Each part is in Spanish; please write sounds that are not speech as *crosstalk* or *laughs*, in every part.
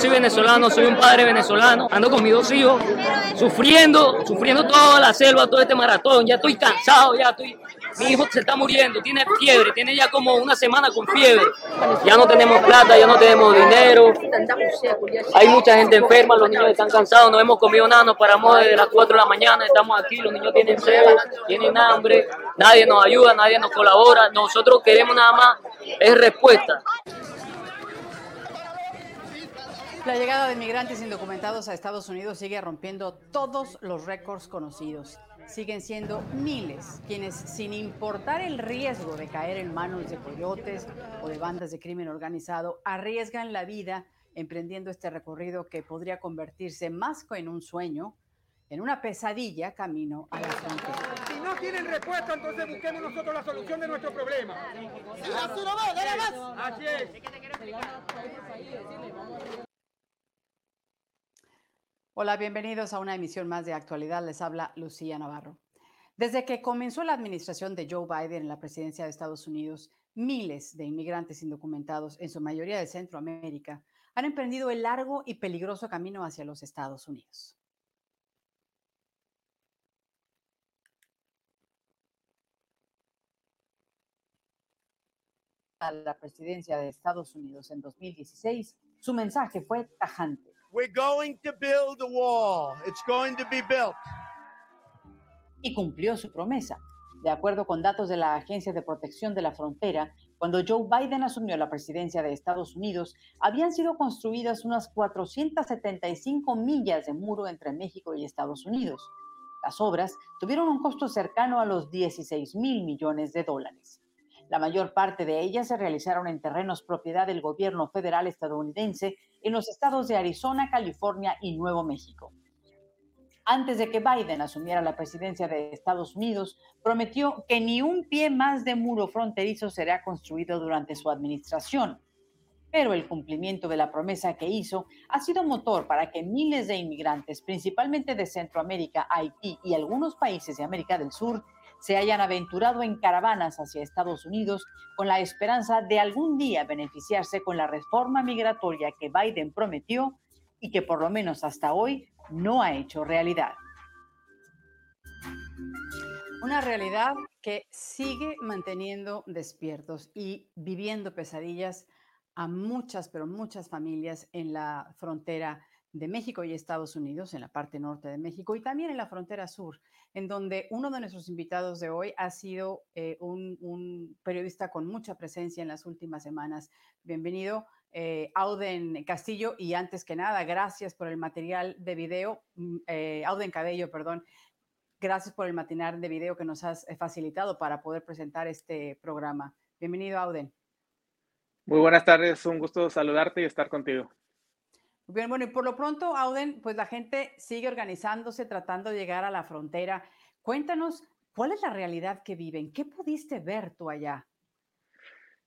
soy venezolano, soy un padre venezolano, ando con mis dos hijos, sufriendo, sufriendo toda la selva, todo este maratón. Ya estoy cansado, ya estoy. Mi hijo se está muriendo, tiene fiebre, tiene ya como una semana con fiebre. Ya no tenemos plata, ya no tenemos dinero. Hay mucha gente enferma, los niños están cansados, no hemos comido nada, nos paramos desde las 4 de la mañana, estamos aquí, los niños tienen sed, tienen hambre, nadie nos ayuda, nadie nos colabora. Nosotros queremos nada más es respuesta. La llegada de migrantes indocumentados a Estados Unidos sigue rompiendo todos los récords conocidos. Siguen siendo miles quienes, sin importar el riesgo de caer en manos de coyotes o de bandas de crimen organizado, arriesgan la vida emprendiendo este recorrido que podría convertirse más que en un sueño, en una pesadilla camino a la frontera. Si no tienen respuesta, entonces busquemos nosotros la solución de nuestro problema. así no va, dale más. Así es. Hola, bienvenidos a una emisión más de actualidad. Les habla Lucía Navarro. Desde que comenzó la administración de Joe Biden en la presidencia de Estados Unidos, miles de inmigrantes indocumentados, en su mayoría de Centroamérica, han emprendido el largo y peligroso camino hacia los Estados Unidos. A la presidencia de Estados Unidos en 2016, su mensaje fue tajante. We're going to build a wall. It's going to be built. Y cumplió su promesa. De acuerdo con datos de la Agencia de Protección de la Frontera, cuando Joe Biden asumió la presidencia de Estados Unidos, habían sido construidas unas 475 millas de muro entre México y Estados Unidos. Las obras tuvieron un costo cercano a los 16 mil millones de dólares. La mayor parte de ellas se realizaron en terrenos propiedad del gobierno federal estadounidense en los estados de Arizona, California y Nuevo México. Antes de que Biden asumiera la presidencia de Estados Unidos, prometió que ni un pie más de muro fronterizo será construido durante su administración. Pero el cumplimiento de la promesa que hizo ha sido motor para que miles de inmigrantes, principalmente de Centroamérica, Haití y algunos países de América del Sur, se hayan aventurado en caravanas hacia Estados Unidos con la esperanza de algún día beneficiarse con la reforma migratoria que Biden prometió y que por lo menos hasta hoy no ha hecho realidad. Una realidad que sigue manteniendo despiertos y viviendo pesadillas a muchas, pero muchas familias en la frontera de México y Estados Unidos, en la parte norte de México y también en la frontera sur, en donde uno de nuestros invitados de hoy ha sido eh, un, periodista con mucha presencia en las últimas semanas. Bienvenido, eh, Auden Castillo, y antes que nada, gracias por el material de video, mm, eh, Auden Cabello, perdón. Gracias por el material de video que nos has facilitado para poder presentar este programa. Bienvenido, Auden. Muy buenas tardes, un gusto saludarte y estar contigo. Bien, bueno, y por lo pronto, Auden, pues la gente sigue organizándose, tratando de llegar a la frontera. Cuéntanos, ¿cuál es la realidad que viven? ¿Qué pudiste ver tú allá?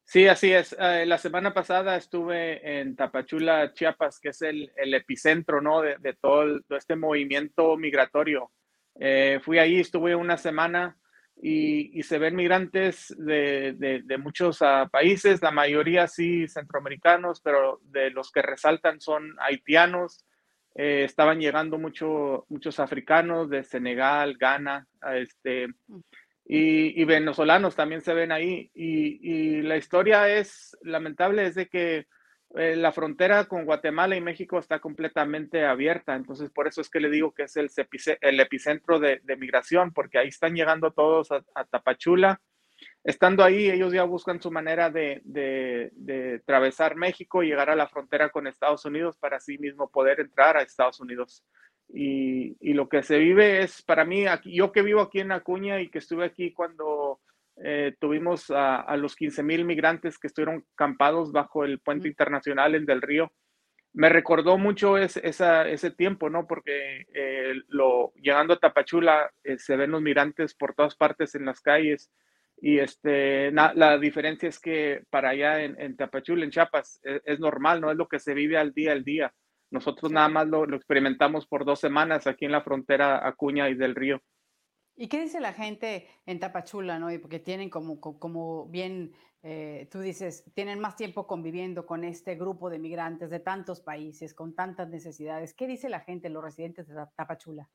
Sí, así es. Eh, la semana pasada estuve en Tapachula, Chiapas, que es el, epicentro ¿no? de, todo, este movimiento migratorio. Eh, fui ahí, estuve una semana y, se ven migrantes de, muchos ah, países, la mayoría sí centroamericanos, pero de los que resaltan son haitianos. Eh, estaban llegando mucho, muchos africanos de Senegal, Ghana, este, mm. y, venezolanos también se ven ahí. Y, y, la historia es lamentable, es de que eh, la frontera con Guatemala y México está completamente abierta, entonces por eso es que le digo que es el, epicentro de, migración, porque ahí están llegando todos a, Tapachula. Estando ahí, ellos ya buscan su manera de, de, atravesar México y llegar a la frontera con Estados Unidos para así mismo poder entrar a Estados Unidos. Y, y lo que se vive es, para mí, aquí, yo que vivo aquí en Acuña y que estuve aquí cuando eh, tuvimos a, los 15 mil migrantes que estuvieron campados bajo el puente internacional en Del Río. Me recordó mucho ese tiempo, ¿no? Porque eh, lo, llegando a Tapachula eh, se ven los migrantes por todas partes en las calles. Y este, la diferencia es que para allá en, Tapachula, en Chiapas, es, es, normal, ¿no? Es lo que se vive al día al día. Nosotros nada más lo, lo experimentamos por dos semanas aquí en la frontera Acuña y del Río. ¿Y qué dice la gente en Tapachula, no? Porque tienen como, como bien, eh, tú dices, tienen más tiempo conviviendo con este grupo de migrantes de tantos países, con tantas necesidades. ¿Qué dice la gente, los residentes de Tapachula?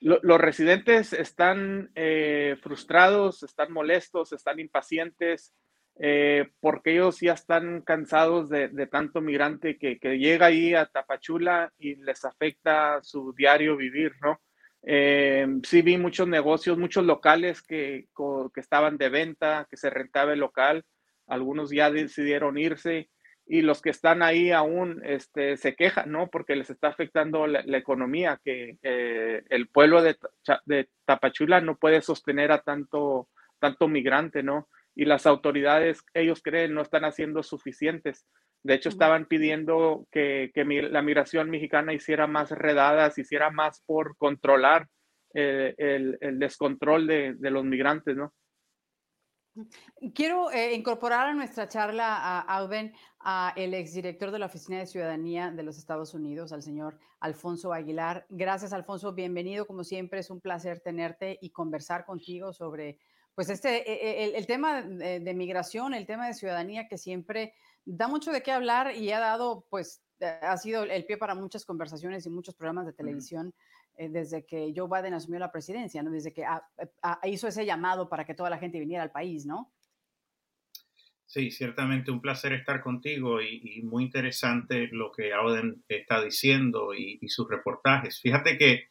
los residentes están eh, frustrados, están molestos, están impacientes, eh, porque ellos ya están cansados de, tanto migrante que, llega ahí a Tapachula y les afecta su diario vivir, ¿no? Eh, sí vi muchos negocios, muchos locales que, que, estaban de venta, que se rentaba el local, algunos ya decidieron irse y los que están ahí aún este, se quejan, ¿no? Porque les está afectando la, economía, que eh, el pueblo de, de, Tapachula no puede sostener a tanto, tanto migrante, ¿no? Y las autoridades, ellos creen, no están haciendo suficientes. De hecho, estaban pidiendo que, la migración mexicana hiciera más redadas, hiciera más por controlar eh, el, descontrol de, los migrantes, ¿no? Quiero eh, incorporar a nuestra charla a Alben, a el exdirector de la Oficina de Ciudadanía de los Estados Unidos, al señor Alfonso Aguilar. Gracias, Alfonso. Bienvenido. Como siempre, es un placer tenerte y conversar contigo sobre, pues, este, e, e, el, tema de migración, el tema de ciudadanía que siempre da mucho de qué hablar y ha dado, pues, eh, ha sido el pie para muchas conversaciones y muchos programas de televisión eh, desde que Joe Biden asumió la presidencia, ¿no? Desde que eh, hizo ese llamado para que toda la gente viniera al país, ¿no? Sí, ciertamente un placer estar contigo y, muy interesante lo que Auden está diciendo y, sus reportajes. Fíjate que,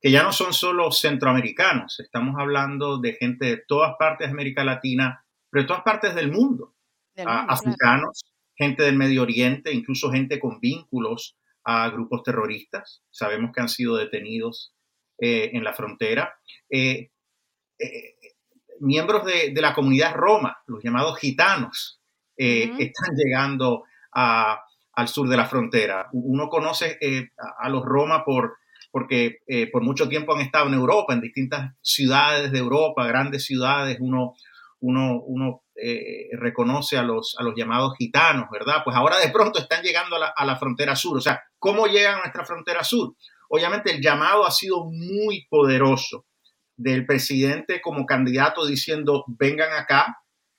que ya no son solo centroamericanos, estamos hablando de gente de todas partes de América Latina, pero de todas partes del mundo africanos, gente del Medio Oriente, incluso gente con vínculos a grupos terroristas. Sabemos que han sido detenidos eh, en la frontera. Eh, eh, miembros de, la comunidad roma, los llamados gitanos, están *laughs* llegando al sur de la frontera. Uno conoce a, los roma por, porque por mucho tiempo han estado en Europa, en distintas ciudades de Europa, grandes ciudades. Uno, uno, uno eh, reconoce a los, a los llamados gitanos, ¿verdad? Pues ahora de pronto están llegando a la, frontera sur. O sea, ¿cómo llegan a nuestra frontera sur? Obviamente el llamado ha sido muy poderoso del presidente como candidato diciendo vengan acá,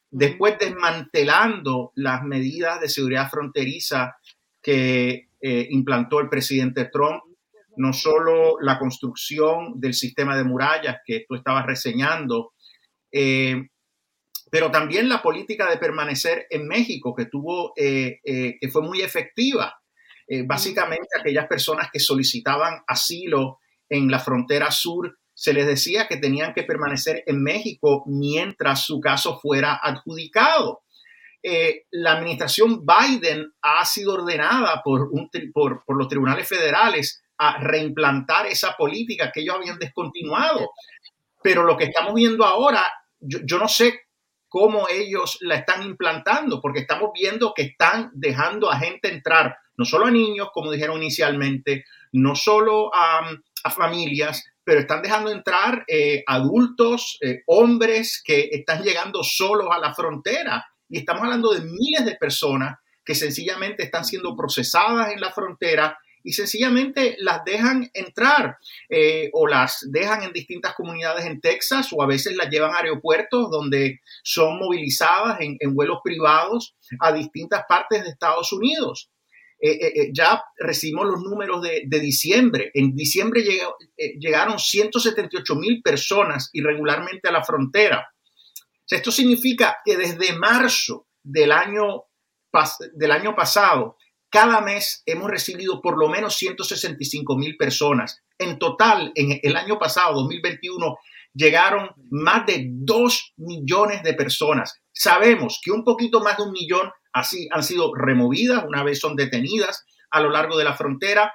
después desmantelando las medidas de seguridad fronteriza que eh, implantó el presidente Trump, no solo la construcción del sistema de murallas que tú estabas reseñando, eh, pero también la política de permanecer en México, que tuvo, eh, eh, que fue muy efectiva. Eh, básicamente, aquellas personas que solicitaban asilo en la frontera sur, se les decía que tenían que permanecer en México mientras su caso fuera adjudicado. la administración Biden ha sido ordenada por, un, por, por los tribunales federales a reimplantar esa política que ellos habían descontinuado. Pero lo que estamos viendo ahora, yo, yo no sé cómo ellos la están implantando, porque estamos viendo que están dejando a gente entrar, no solo a niños, como dijeron inicialmente, no solo a, familias, pero están dejando entrar eh, adultos, eh, hombres que están llegando solos a la frontera. Y estamos hablando de miles de personas que sencillamente están siendo procesadas en la frontera y sencillamente las dejan entrar eh, o las dejan en distintas comunidades en Texas o a veces las llevan a aeropuertos donde son movilizadas en, vuelos privados a distintas partes de Estados Unidos. Eh, eh, ya recibimos los números de, diciembre. En diciembre llegaron 178 mil personas irregularmente a la frontera. esto significa que desde marzo del año, del año pasado cada mes hemos recibido por lo menos 165 mil personas. En total, en el año pasado, 2021, llegaron más de 2 millones de personas. Sabemos que un poquito más de un millón así han sido removidas una vez son detenidas a lo largo de la frontera,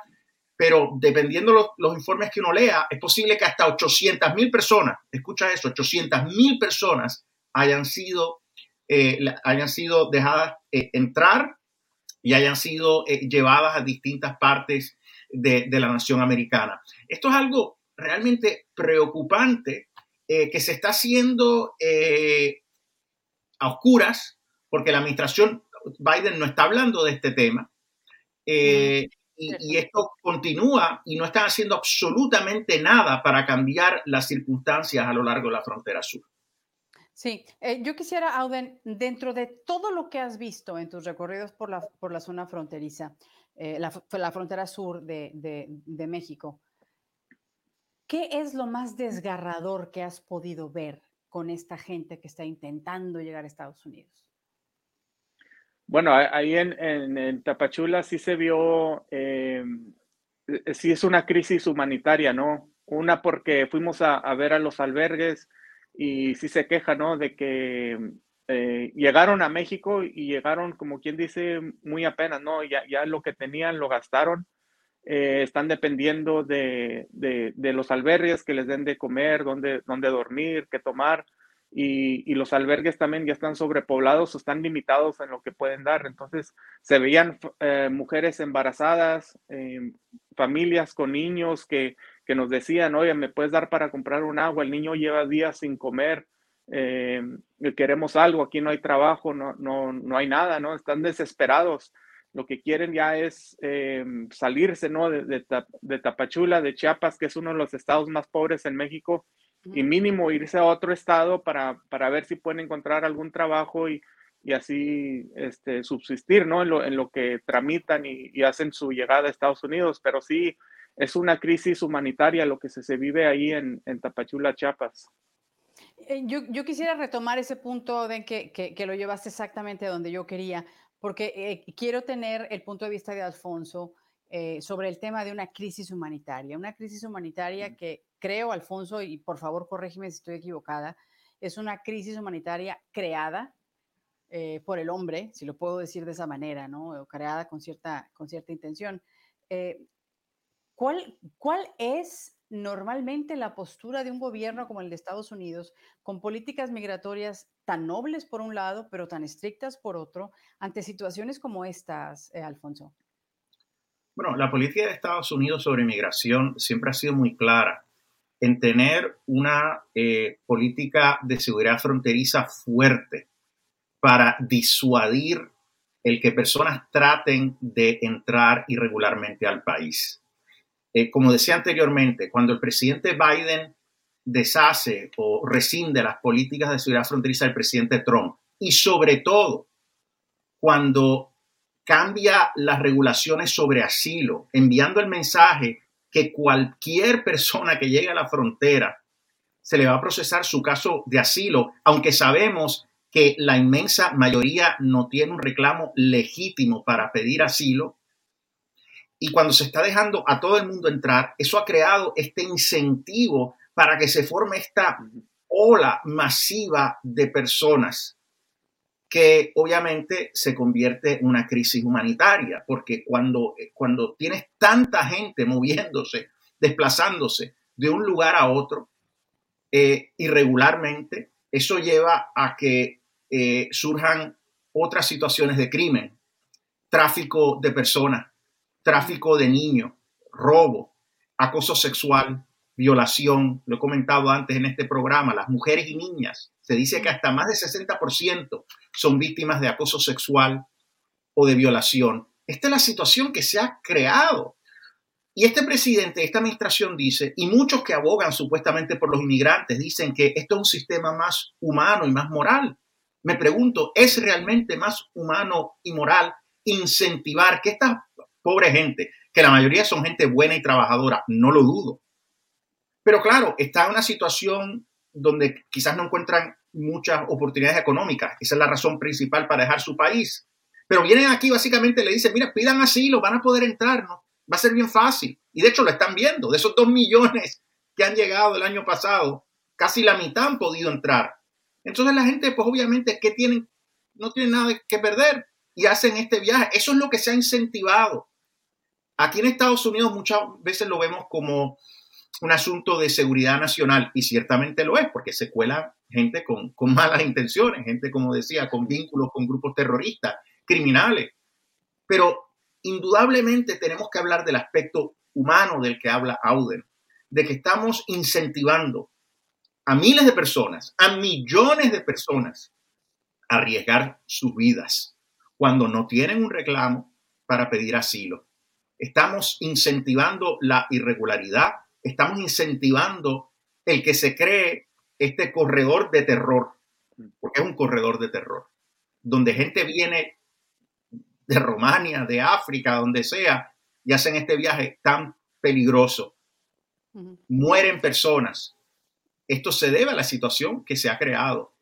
pero dependiendo los, los informes que uno lea, es posible que hasta 800 mil personas, escucha eso, 800 mil personas hayan sido, eh, hayan sido dejadas eh, entrar y hayan sido eh, llevadas a distintas partes de, la nación americana. Esto es algo realmente preocupante eh, que se está haciendo eh, a oscuras porque la administración Biden no está hablando de este tema. y, esto continúa y no están haciendo absolutamente nada para cambiar las circunstancias a lo largo de la frontera sur. Sí, eh, yo quisiera, Auden, dentro de todo lo que has visto en tus recorridos por la, por la zona fronteriza, eh, la, la, frontera sur de, de, México, ¿qué es lo más desgarrador que has podido ver con esta gente que está intentando llegar a Estados Unidos? Bueno, ahí en, Tapachula sí se vio, eh, eh, sí es una crisis humanitaria, ¿no? Una porque fuimos a, ver a los albergues y sí se queja, ¿no? De que eh, llegaron a México y llegaron, como quien dice, muy apenas, ¿no? Ya, ya lo que tenían lo gastaron. están dependiendo de, de, los albergues que les den de comer, dónde, dónde dormir, qué tomar y, los albergues también ya están sobrepoblados o están limitados en lo que pueden dar. Entonces se veían eh, mujeres embarazadas, em, familias con niños que, nos decían, oye, ¿me puedes dar para comprar un agua? El niño lleva días sin comer, em, queremos algo, aquí no hay trabajo, no, no, no hay nada, ¿no? Están desesperados. Lo que quieren ya es em, salirse, ¿no? De, de Tapachula, de Chiapas, que es uno de los estados más pobres en México, y mínimo irse a otro estado para, para ver si pueden encontrar algún trabajo y, y así este, subsistir, ¿no? En lo, en lo que tramitan y, y, hacen su llegada a Estados Unidos, pero sí es una crisis humanitaria lo que se, se vive ahí en, en Tapachula, Chiapas. Eh, yo, yo, quisiera retomar ese punto de que, que, que, lo llevaste exactamente a donde yo quería, porque eh, quiero tener el punto de vista de Alfonso eh, sobre el tema de una crisis humanitaria, una crisis humanitaria que creo, Alfonso, y por favor corrígeme si estoy equivocada, es una crisis humanitaria creada eh, por el hombre, si lo puedo decir de esa manera, ¿no? O creada con cierta, con cierta intención. Eh, ¿cuál, ¿Cuál es normalmente la postura de un gobierno como el de Estados Unidos, con políticas migratorias tan nobles por un lado, pero tan estrictas por otro, ante situaciones como estas, Alfonso? Bueno, la política de Estados Unidos sobre migración siempre ha sido muy clara en tener una eh, política de seguridad fronteriza fuerte para disuadir el que personas traten de entrar irregularmente al país. Eh, como decía anteriormente, cuando el presidente Biden deshace o rescinde las políticas de seguridad fronteriza del presidente Trump y sobre todo cuando cambia las regulaciones sobre asilo, enviando el mensaje que cualquier persona que llegue a la frontera se le va a procesar su caso de asilo, aunque sabemos que la inmensa mayoría no tiene un reclamo legítimo para pedir asilo. Y cuando se está dejando a todo el mundo entrar, eso ha creado este incentivo para que se forme esta ola masiva de personas que obviamente se convierte en una crisis humanitaria, porque cuando, cuando tienes tanta gente moviéndose, desplazándose de un lugar a otro eh, irregularmente, eso lleva a que eh, surjan otras situaciones de crimen, tráfico de personas, tráfico de niños, robo, acoso sexual, violación, lo he comentado antes en este programa, las mujeres y niñas. Se dice que hasta más del 60% son víctimas de acoso sexual o de violación. Esta es la situación que se ha creado. Y este presidente, esta administración dice, y muchos que abogan supuestamente por los inmigrantes, dicen que esto es un sistema más humano y más moral. Me pregunto, ¿es realmente más humano y moral incentivar que esta pobre gente, que la mayoría son gente buena y trabajadora, no lo dudo, pero claro, está en una situación donde quizás no encuentran muchas oportunidades económicas. Esa es la razón principal para dejar su país. Pero vienen aquí básicamente le dicen, mira, pidan asilo, van a poder entrar, ¿no? Va a ser bien fácil. Y de hecho lo están viendo. De esos dos millones que han llegado el año pasado, casi la mitad han podido entrar. Entonces la gente, pues obviamente, ¿qué tienen? No tienen nada que perder y hacen este viaje. Eso es lo que se ha incentivado. Aquí en Estados Unidos muchas veces lo vemos como un asunto de seguridad nacional y ciertamente lo es porque se cuela gente con, malas intenciones, gente, como decía, con vínculos con grupos terroristas, criminales. Pero indudablemente tenemos que hablar del aspecto humano del que habla Auden, de que estamos incentivando a miles de personas, a millones de personas, a arriesgar sus vidas cuando no tienen un reclamo para pedir asilo. estamos incentivando la irregularidad, estamos incentivando el que se cree este corredor de terror, porque es un corredor de terror, donde gente viene de Romania, de África, donde sea, y hacen este viaje tan peligroso. Mueren personas. Esto se debe a la situación que se ha creado.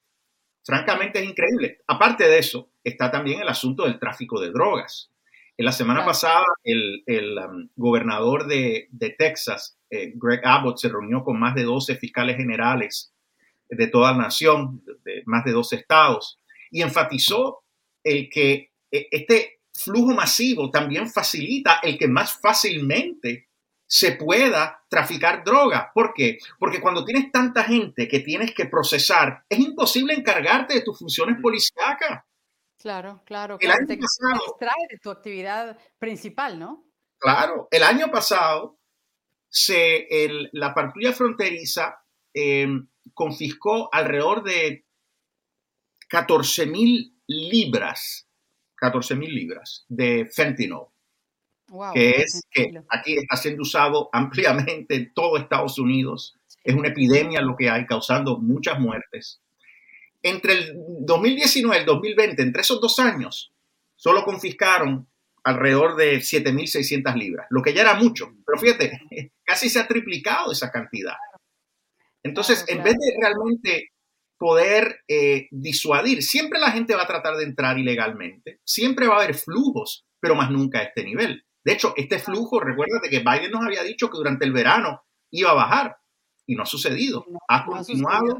Francamente es increíble. Aparte de eso, está también el asunto del tráfico de drogas. En la semana pasada, el, um, gobernador de, Texas, eh, Greg Abbott, se reunió con más de 12 fiscales generales de toda la nación, de más de 12 estados, y enfatizó el que eh, este flujo masivo también facilita el que más fácilmente se pueda traficar droga. ¿Por qué? Porque cuando tienes tanta gente que tienes que procesar, es imposible encargarte de tus funciones policíacas. Claro, claro, el año te pasado, de tu actividad principal, ¿no? Claro, el año pasado se, la patrulla fronteriza em, confiscó alrededor de 14 mil libras, 14 mil libras de fentanyl, que es que aquí está siendo usado *laughs* ampliamente en todo Estados Unidos. Es una epidemia lo que hay, causando muchas muertes. Entre el 2019 y el 2020, entre esos dos años, solo confiscaron alrededor de 7.600 libras, lo que ya era mucho, pero fíjate, *laughs* casi se ha triplicado esa cantidad. Entonces, en vez de realmente poder eh, disuadir, siempre la gente va a tratar de entrar ilegalmente, siempre va a haber flujos, pero más nunca a este nivel. De hecho, este flujo, recuérdate que Biden nos había dicho que durante el verano iba a bajar y no ha sucedido. ha continuado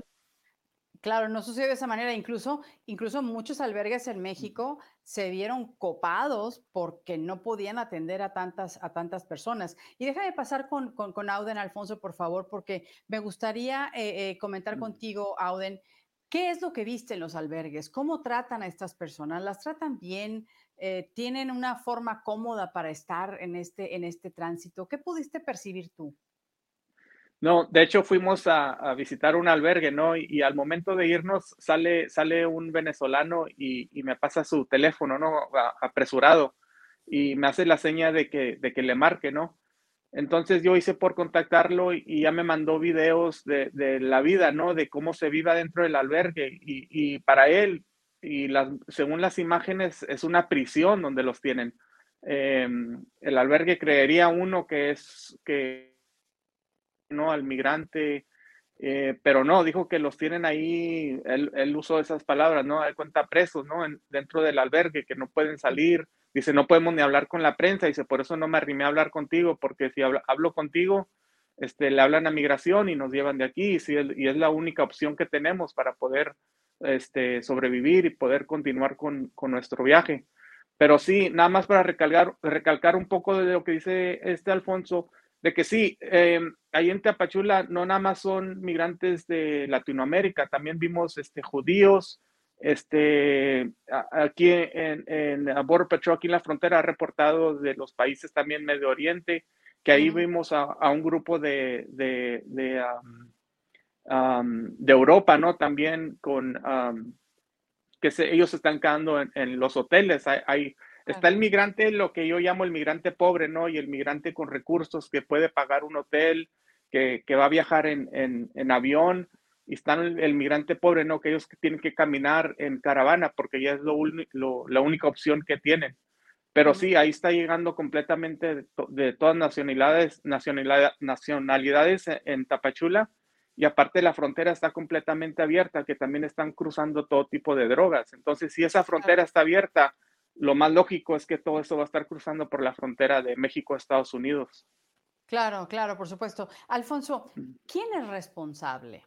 Claro, no sucede de esa manera. Incluso, incluso muchos albergues en México se vieron copados porque no podían atender a tantas, a tantas personas. Y déjame pasar con, con, Auden, Alfonso, por favor, porque me gustaría eh, eh, comentar contigo, Auden, ¿qué es lo que viste en los albergues? ¿Cómo tratan a estas personas? ¿Las tratan bien? Eh, ¿Tienen una forma cómoda para estar en este, en este tránsito? ¿Qué pudiste percibir tú? No, de hecho fuimos a, visitar un albergue, ¿no? Y, al momento de irnos sale, sale un venezolano y, me pasa su teléfono, ¿no? apresurado y me hace la seña de que, de que le marque, ¿no? Entonces yo hice por contactarlo y, ya me mandó videos de, la vida, ¿no? De cómo se vive dentro del albergue y, para él, y según las imágenes, es una prisión donde los tienen. Em, el albergue creería uno que es que ¿no? Al migrante, eh, pero no, dijo que los tienen ahí, él, usó esas palabras, ¿no? Hay cuenta presos, ¿no? dentro del albergue, que no pueden salir. Dice, no podemos ni hablar con la prensa. Dice, por eso no me arrimé a hablar contigo, porque si hablo, contigo, este, le hablan a migración y nos llevan de aquí. Y, y es la única opción que tenemos para poder este, sobrevivir y poder continuar con, con nuestro viaje. Pero sí, nada más para recalcar, recalcar un poco de lo que dice este Alfonso, de que sí, eh, ahí en Teapachula no nada más son migrantes de Latinoamérica, también vimos este, judíos, este, aquí en, en Border Patrol, aquí en la frontera, ha reportado de los países también Medio Oriente, que ahí vimos a, un grupo de, de, de, Europa, ¿no? También con, que se, ellos están quedando en, los hoteles, hay Está el migrante, lo que yo llamo el migrante pobre, ¿no? Y el migrante con recursos que puede pagar un hotel, que, va a viajar en, avión. Y está el, migrante pobre, ¿no? Que ellos tienen que caminar en caravana porque ya es lo, la única opción que tienen. Pero sí, ahí está llegando completamente de, todas nacionalidades, nacionalidades en Tapachula. Y aparte la frontera está completamente abierta, que también están cruzando todo tipo de drogas. Entonces, si esa frontera está abierta, lo más lógico es que todo esto va a estar cruzando por la frontera de México a Estados Unidos. Claro, claro, por supuesto. Alfonso, ¿quién es responsable?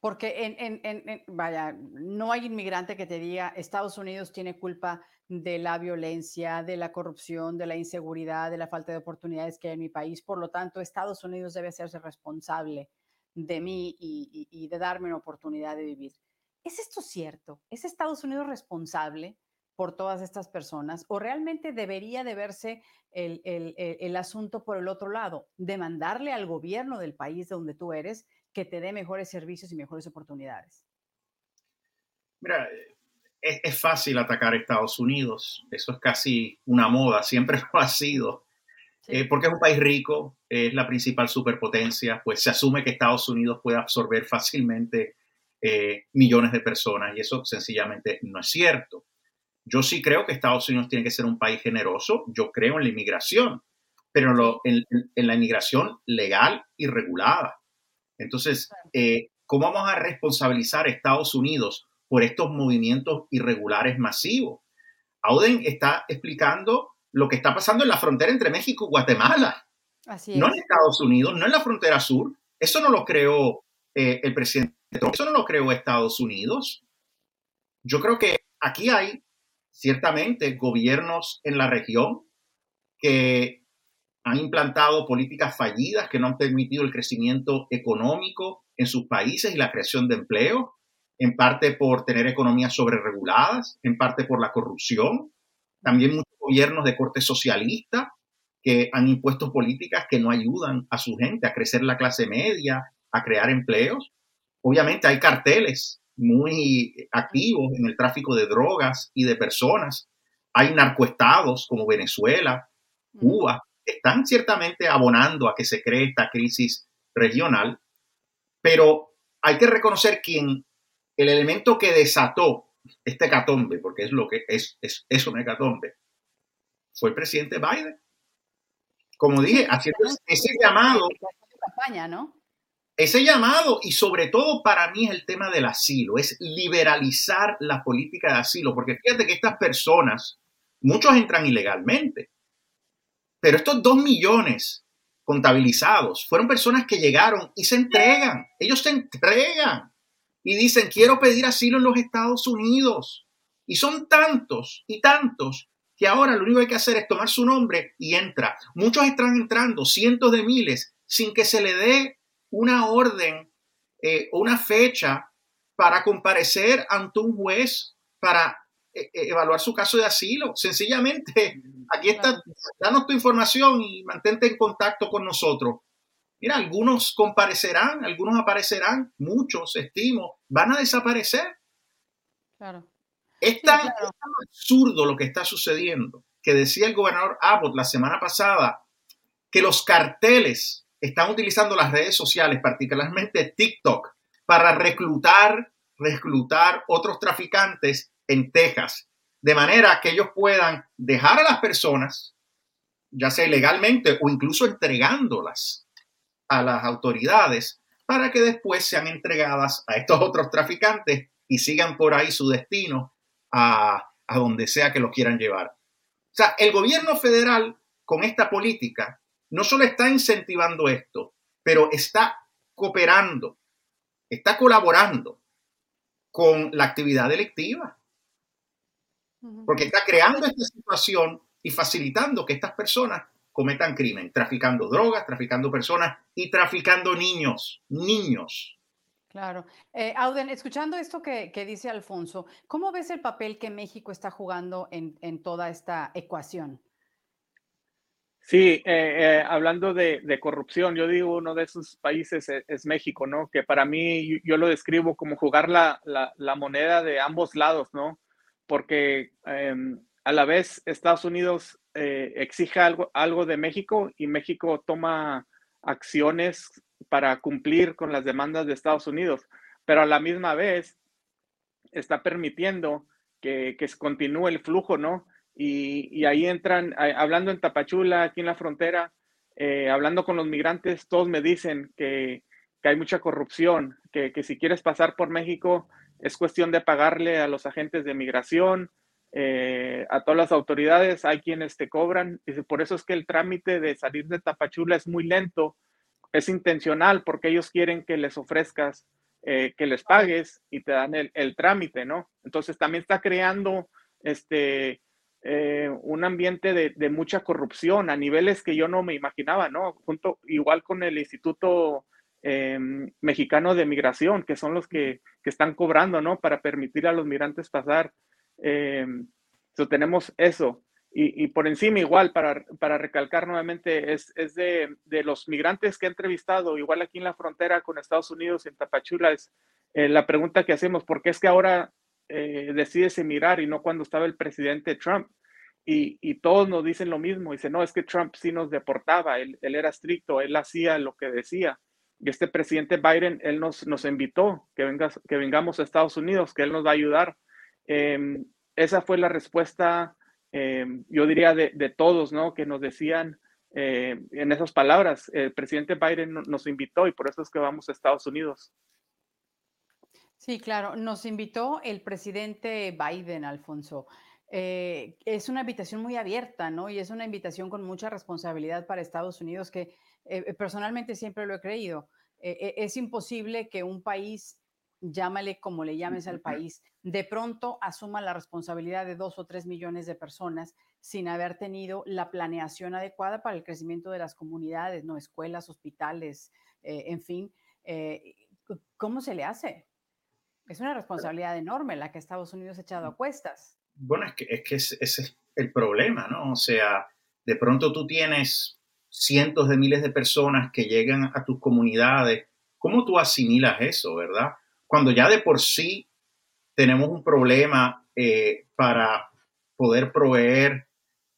Porque en, en, vaya, no hay inmigrante que te diga Estados Unidos tiene culpa de la violencia, de la corrupción, de la inseguridad, de la falta de oportunidades que hay en mi país. Por lo tanto, Estados Unidos debe hacerse responsable de mí y, de darme una oportunidad de vivir. ¿Es esto cierto? ¿Es Estados Unidos responsable por todas estas personas o realmente debería de verse el, asunto por el otro lado, demandarle al gobierno del país de donde tú eres que te dé mejores servicios y mejores oportunidades? Mira, es, fácil atacar a Estados Unidos, eso es casi una moda, siempre *laughs* lo ha sido. Eh, porque es un país rico, es la principal superpotencia, pues se asume que Estados Unidos puede absorber fácilmente eh, millones de personas y eso sencillamente no es cierto. Yo sí creo que Estados Unidos tiene que ser un país generoso, yo creo en la inmigración, pero en, la inmigración legal y regulada. Entonces, eh, ¿cómo vamos a responsabilizar a Estados Unidos por estos movimientos irregulares masivos? Auden está explicando lo que está pasando en la frontera entre México y Guatemala. No en Estados Unidos, no en la frontera sur. Eso no lo creó eh, el presidente Trump, eso no lo creó Estados Unidos. Yo creo que aquí hay ciertamente gobiernos en la región que han implantado políticas fallidas que no han permitido el crecimiento económico en sus países y la creación de empleo, en parte por tener economías sobrereguladas, en parte por la corrupción. También muchos gobiernos de corte socialista que han impuesto políticas que no ayudan a su gente a crecer la clase media, a crear empleos. Obviamente hay carteles muy activos en el tráfico de drogas y de personas. Hay narcoestados como Venezuela, Cuba, están ciertamente abonando a que se cree esta crisis regional, pero hay que reconocer quién, el elemento que desató este hecatombe, porque es lo que es, es, es un hecatombe, fue el presidente Biden. Como dije, haciendo ese llamado. Ese llamado, y sobre todo para mí es el tema del asilo, es liberalizar la política de asilo, porque fíjate que estas personas, muchos entran ilegalmente, pero estos dos millones contabilizados fueron personas que llegaron y se entregan. Ellos se entregan y dicen, quiero pedir asilo en los Estados Unidos. Y son tantos y tantos que ahora lo único que hay que hacer es tomar su nombre y entra. Muchos están entrando, cientos de miles, sin que se le dé una orden eh, o una fecha para comparecer ante un juez para eh, eh, evaluar su caso de asilo. Sencillamente, aquí está, danos tu información y mantente en contacto con nosotros. Mira, algunos comparecerán, algunos aparecerán, muchos, estimo, van a desaparecer. Claro. Es tan, absurdo lo que está sucediendo que decía el gobernador Abbott la semana pasada que los carteles están utilizando las redes sociales, particularmente TikTok, para reclutar, reclutar otros traficantes en Texas, de manera que ellos puedan dejar a las personas, ya sea ilegalmente o incluso entregándolas a las autoridades, para que después sean entregadas a estos *laughs* otros traficantes y sigan por ahí su destino a, a donde sea que los quieran llevar. O sea, el gobierno federal con esta política no solo está incentivando esto, pero está cooperando, está colaborando con la actividad delictiva porque está creando esta situación y facilitando que estas personas cometan crimen, traficando drogas, traficando personas y traficando niños, niños. Claro. Eh, Auden, escuchando esto que, dice Alfonso, ¿cómo ves el papel que México está jugando en, toda esta ecuación? Sí, eh, eh, hablando de, corrupción, yo digo uno de esos países es, México, ¿no? Que para mí yo, lo describo como jugar la, la, moneda de ambos lados, ¿no? porque em, a la vez Estados Unidos eh, exige algo, algo de México y México toma acciones para cumplir con las demandas de Estados Unidos, pero a la misma vez está permitiendo que, que continúe el flujo, ¿no? Y, ahí entran, hablando en Tapachula, aquí en la frontera, eh, hablando con los migrantes, todos me dicen que, hay mucha corrupción, que, si quieres pasar por México, es cuestión de pagarle a los agentes de migración, eh, a todas las autoridades, hay quienes te cobran. y por eso es que el trámite de salir de Tapachula es muy lento, es intencional, porque ellos quieren que les ofrezcas, eh, que les pagues y te dan el, trámite, ¿no? Entonces también está creando este, eh, un ambiente de, de, mucha corrupción a niveles que yo no me imaginaba, ¿no? Junto, igual con el Instituto Em, mexicano de migración, que son los que, están cobrando, ¿no? Para permitir a los migrantes pasar. Eh, tenemos eso. Y, por encima, igual, para, para recalcar nuevamente, es, es de, de, los migrantes que he entrevistado, igual aquí en la frontera con Estados Unidos, en Tapachula, es eh, la pregunta que hacemos, ¿por qué es que ahora eh, decides emigrar y no cuando estaba el presidente Trump? y, y, todos nos dicen lo mismo. Dice, no, es que Trump sí nos deportaba, él, él, era estricto, él hacía lo que decía. Y este presidente Biden, él nos, nos invitó que, vengas, que vengamos a Estados Unidos, que él nos va a ayudar. Eh, esa fue la respuesta, eh, yo diría, de, todos, ¿no? Que nos decían eh, en esas palabras, el presidente Biden nos invitó y por eso es que vamos a Estados Unidos. Sí, claro, nos invitó el presidente Biden, Alfonso. Eh, es una invitación muy abierta, ¿no? Y es una invitación con mucha responsabilidad para Estados Unidos que eh, personalmente siempre lo he creído. Es imposible que un país, llámale como le llames al país, de pronto asuma la responsabilidad de dos o tres millones de personas sin haber tenido la planeación adecuada para el crecimiento de las comunidades, ¿no? Escuelas, hospitales, en fin. ¿Cómo se le hace? Es una responsabilidad enorme la que Estados Unidos ha echado a cuestas. Bueno, es que, es que ese es el problema, ¿no? O sea, de pronto tú tienes cientos de miles de personas que llegan a tus comunidades. ¿Cómo tú asimilas eso, verdad? Cuando ya de por sí tenemos un problema eh, para poder proveer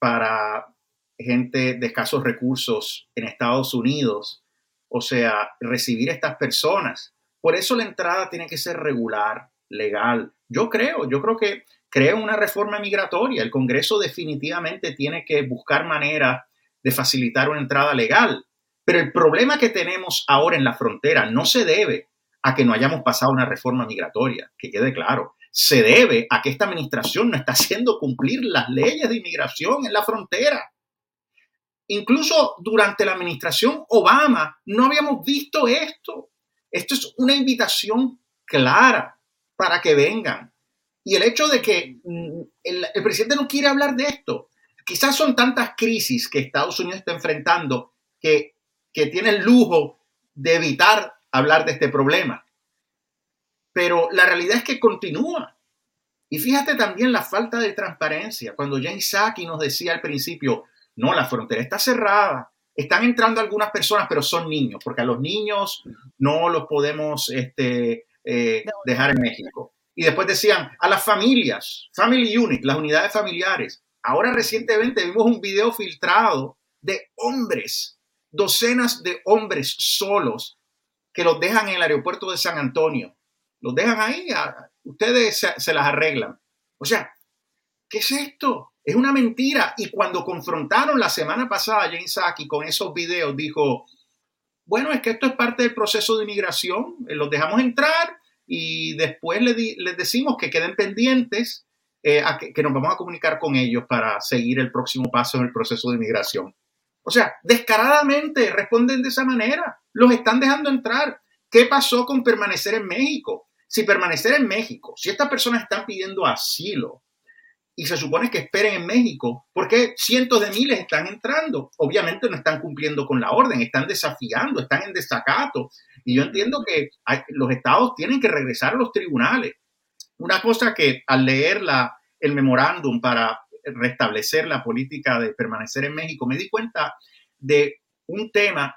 para gente de escasos recursos en Estados Unidos, o sea, recibir estas personas. Por eso la entrada tiene que ser regular, legal. Yo creo, yo creo que crea una reforma migratoria. El Congreso definitivamente tiene que buscar maneras de facilitar una entrada legal. Pero el problema que tenemos ahora en la frontera no se debe a que no hayamos pasado una reforma migratoria, que quede claro. Se debe a que esta administración no está haciendo cumplir las leyes de inmigración en la frontera. Incluso durante la administración Obama no habíamos visto esto. Esto es una invitación clara para que vengan. Y el hecho de que mm, el, presidente no quiere hablar de esto, quizás son tantas crisis que Estados Unidos está enfrentando que, que tiene el lujo de evitar hablar de este problema. Pero la realidad es que continúa. Y fíjate también la falta de transparencia. Cuando James Saki nos decía al principio, no, la frontera está cerrada, están entrando algunas personas, pero son niños, porque a los niños no los podemos este, eh, dejar en México. Y después decían a las familias, Family Unit, las unidades familiares. Ahora recientemente vimos un video filtrado de hombres, docenas de hombres solos que los dejan en el aeropuerto de San Antonio. Los dejan ahí, ustedes se, las arreglan. O sea, ¿qué es esto? Es una mentira. Y cuando confrontaron la semana pasada a James Saki con esos videos, dijo, bueno, es que esto es parte del proceso de inmigración, eh, los dejamos entrar y después les, decimos que queden pendientes, eh, que, nos vamos a comunicar con ellos para seguir el próximo paso en el proceso de inmigración. O sea, descaradamente responden de esa manera, los están dejando entrar. ¿Qué pasó con permanecer en México? Si permanecer en México, si estas personas están pidiendo asilo, y se supone que esperen en México, porque cientos de miles están entrando. Obviamente no están cumpliendo con la orden, están desafiando, están en desacato. Y yo entiendo que los estados tienen que regresar a los tribunales. Una cosa que al leer la, el memorándum para restablecer la política de permanecer en México, me di cuenta de un tema,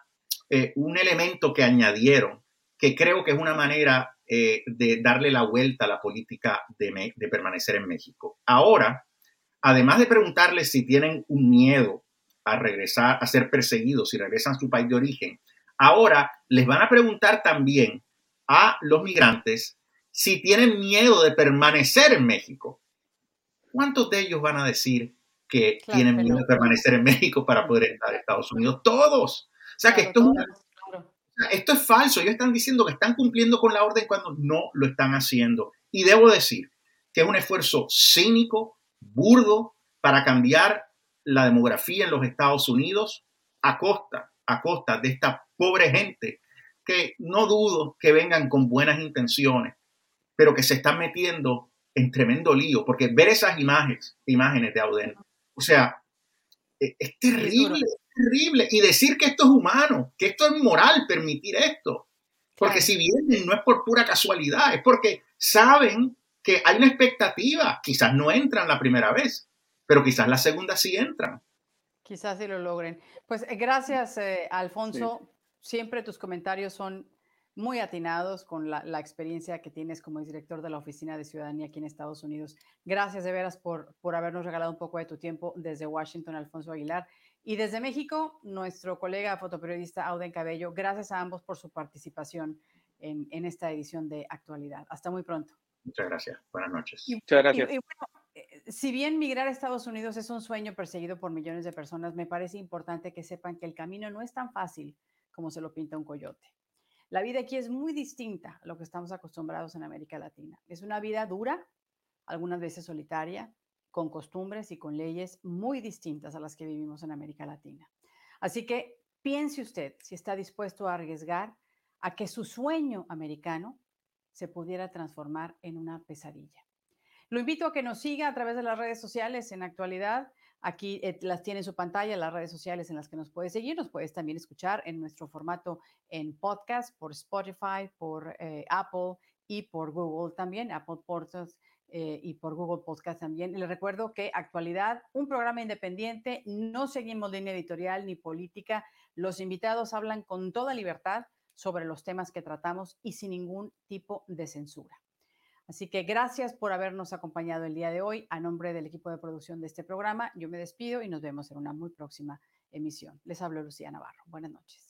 eh, un elemento que añadieron, que creo que es una manera eh, de darle la vuelta a la política de, de, permanecer en México. Ahora, además de preguntarles si tienen un miedo a regresar, a ser perseguidos, si regresan a su país de origen, ahora les van a preguntar también a los migrantes si tienen miedo de permanecer en México. ¿Cuántos de ellos van a decir que tienen miedo de permanecer en México para poder entrar a Estados Unidos? Todos. O sea que esto es una esto es falso. Ellos están diciendo que están cumpliendo con la orden cuando no lo están haciendo. Y debo decir que es un esfuerzo cínico, burdo, para cambiar la demografía en los Estados Unidos a costa, a costa de esta pobre gente que no dudo que vengan con buenas intenciones, pero que se están metiendo en tremendo lío, porque ver esas imágenes, imágenes de Auden, o sea, e, es terrible, terrible. Y decir que esto es humano, que esto es moral permitir esto. Porque si vienen no es por pura casualidad, es porque saben que hay una expectativa. Quizás no entran la primera vez, pero quizás la segunda sí entran. Quizás sí lo logren. Pues eh, gracias, eh, Alfonso. Siempre tus comentarios son muy atinados con la, experiencia que tienes como director de la Oficina de Ciudadanía aquí en Estados Unidos. Gracias de veras por, por habernos regalado un poco de tu tiempo desde Washington, Alfonso Aguilar. Y desde México, nuestro colega fotoperiodista Auden Cabello, gracias a ambos por su participación en, en esta edición de Actualidad. Hasta muy pronto. Muchas gracias. Buenas noches. Muchas gracias. Eh, si bien migrar a Estados Unidos es un sueño perseguido por millones de personas, me parece importante que sepan que el camino no es tan fácil como se lo pinta un coyote. La vida aquí es muy distinta a lo que estamos acostumbrados en América Latina. Es una vida dura, algunas veces solitaria, con costumbres y con leyes muy distintas a las que vivimos en América Latina. Así que piense usted si está dispuesto a arriesgar a que su sueño americano se pudiera transformar en una pesadilla. Lo invito a que nos siga a través de las redes sociales en actualidad. Aquí eh, las tiene en su pantalla, las redes sociales en las que nos puedes seguir. Nos puedes también escuchar en nuestro formato en podcast, por Spotify, por eh, Apple y por Google también, Apple Podcasts eh, y por Google Podcast también. Les recuerdo que actualidad, un programa independiente, no seguimos línea editorial ni política. Los invitados hablan con toda libertad sobre los temas que tratamos y sin ningún tipo de censura. Así que gracias por habernos acompañado el día de hoy. A nombre del equipo de producción de este programa, yo me despido y nos vemos en una muy próxima emisión. Les hablo Lucía Navarro. Buenas noches.